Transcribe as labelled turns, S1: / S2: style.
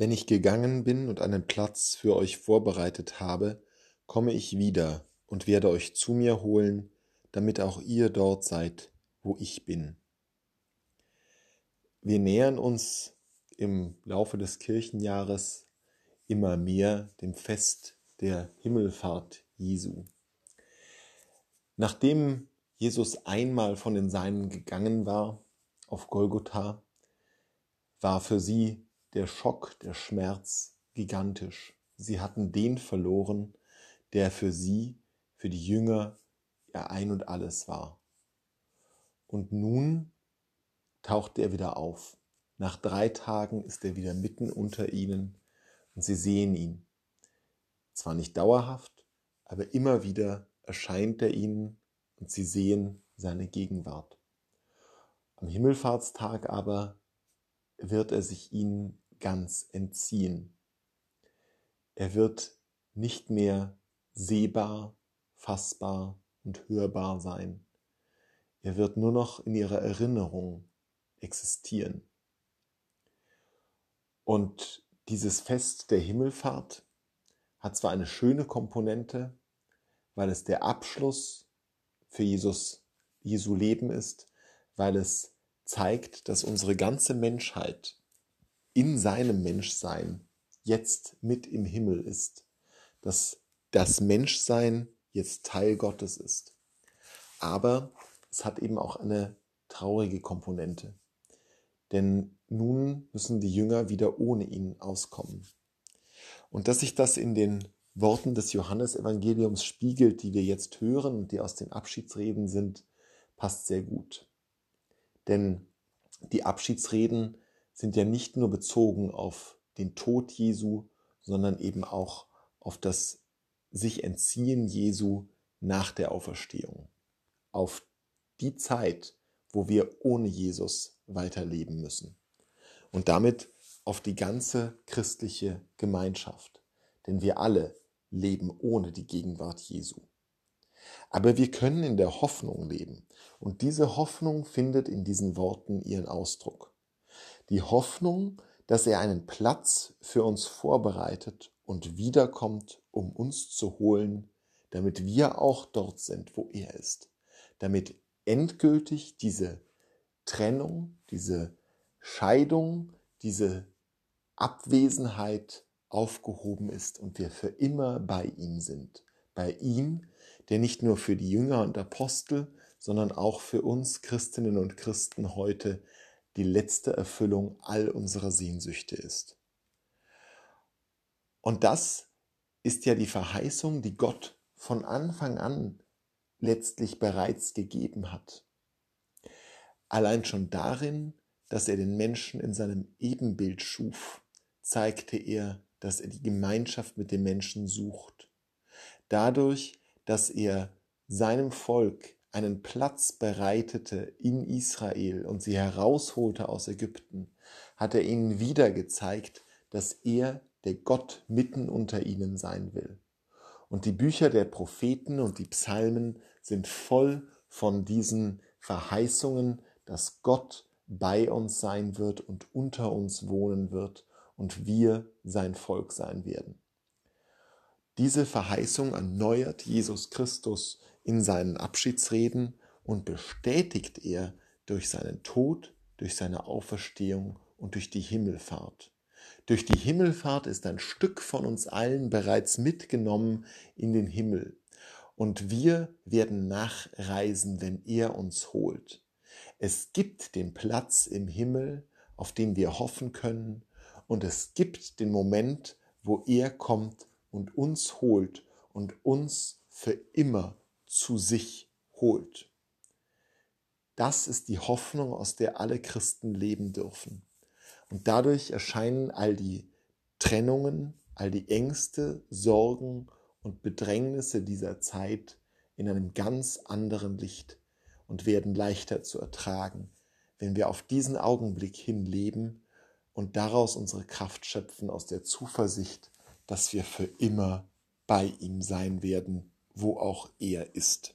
S1: Wenn ich gegangen bin und einen Platz für euch vorbereitet habe, komme ich wieder und werde euch zu mir holen, damit auch ihr dort seid, wo ich bin. Wir nähern uns im Laufe des Kirchenjahres immer mehr dem Fest der Himmelfahrt Jesu. Nachdem Jesus einmal von den Seinen gegangen war auf Golgotha, war für sie der Schock, der Schmerz gigantisch. Sie hatten den verloren, der für sie, für die Jünger, ihr ein und alles war. Und nun taucht er wieder auf. Nach drei Tagen ist er wieder mitten unter ihnen und sie sehen ihn. Zwar nicht dauerhaft, aber immer wieder erscheint er ihnen und sie sehen seine Gegenwart. Am Himmelfahrtstag aber wird er sich ihnen ganz entziehen. Er wird nicht mehr sehbar, fassbar und hörbar sein. Er wird nur noch in ihrer Erinnerung existieren. Und dieses Fest der Himmelfahrt hat zwar eine schöne Komponente, weil es der Abschluss für Jesus, Jesu Leben ist, weil es zeigt, dass unsere ganze Menschheit in seinem Menschsein jetzt mit im Himmel ist, dass das Menschsein jetzt Teil Gottes ist. Aber es hat eben auch eine traurige Komponente. Denn nun müssen die Jünger wieder ohne ihn auskommen. Und dass sich das in den Worten des Johannesevangeliums spiegelt, die wir jetzt hören und die aus den Abschiedsreden sind, passt sehr gut. Denn die Abschiedsreden sind ja nicht nur bezogen auf den Tod Jesu, sondern eben auch auf das sich entziehen Jesu nach der Auferstehung. Auf die Zeit, wo wir ohne Jesus weiterleben müssen. Und damit auf die ganze christliche Gemeinschaft. Denn wir alle leben ohne die Gegenwart Jesu. Aber wir können in der Hoffnung leben. Und diese Hoffnung findet in diesen Worten ihren Ausdruck. Die Hoffnung, dass er einen Platz für uns vorbereitet und wiederkommt, um uns zu holen, damit wir auch dort sind, wo er ist. Damit endgültig diese Trennung, diese Scheidung, diese Abwesenheit aufgehoben ist und wir für immer bei ihm sind. Bei ihm, der nicht nur für die Jünger und Apostel, sondern auch für uns Christinnen und Christen heute die letzte Erfüllung all unserer Sehnsüchte ist. Und das ist ja die Verheißung, die Gott von Anfang an letztlich bereits gegeben hat. Allein schon darin, dass er den Menschen in seinem Ebenbild schuf, zeigte er, dass er die Gemeinschaft mit den Menschen sucht. Dadurch, dass er seinem Volk einen Platz bereitete in Israel und sie herausholte aus Ägypten, hat er ihnen wieder gezeigt, dass er der Gott mitten unter ihnen sein will. Und die Bücher der Propheten und die Psalmen sind voll von diesen Verheißungen, dass Gott bei uns sein wird und unter uns wohnen wird und wir sein Volk sein werden. Diese Verheißung erneuert Jesus Christus in seinen Abschiedsreden und bestätigt er durch seinen Tod, durch seine Auferstehung und durch die Himmelfahrt. Durch die Himmelfahrt ist ein Stück von uns allen bereits mitgenommen in den Himmel. Und wir werden nachreisen, wenn er uns holt. Es gibt den Platz im Himmel, auf den wir hoffen können, und es gibt den Moment, wo er kommt und uns holt und uns für immer zu sich holt. Das ist die Hoffnung, aus der alle Christen leben dürfen. Und dadurch erscheinen all die Trennungen, all die Ängste, Sorgen und Bedrängnisse dieser Zeit in einem ganz anderen Licht und werden leichter zu ertragen, wenn wir auf diesen Augenblick hin leben und daraus unsere Kraft schöpfen aus der Zuversicht, dass wir für immer bei ihm sein werden, wo auch er ist.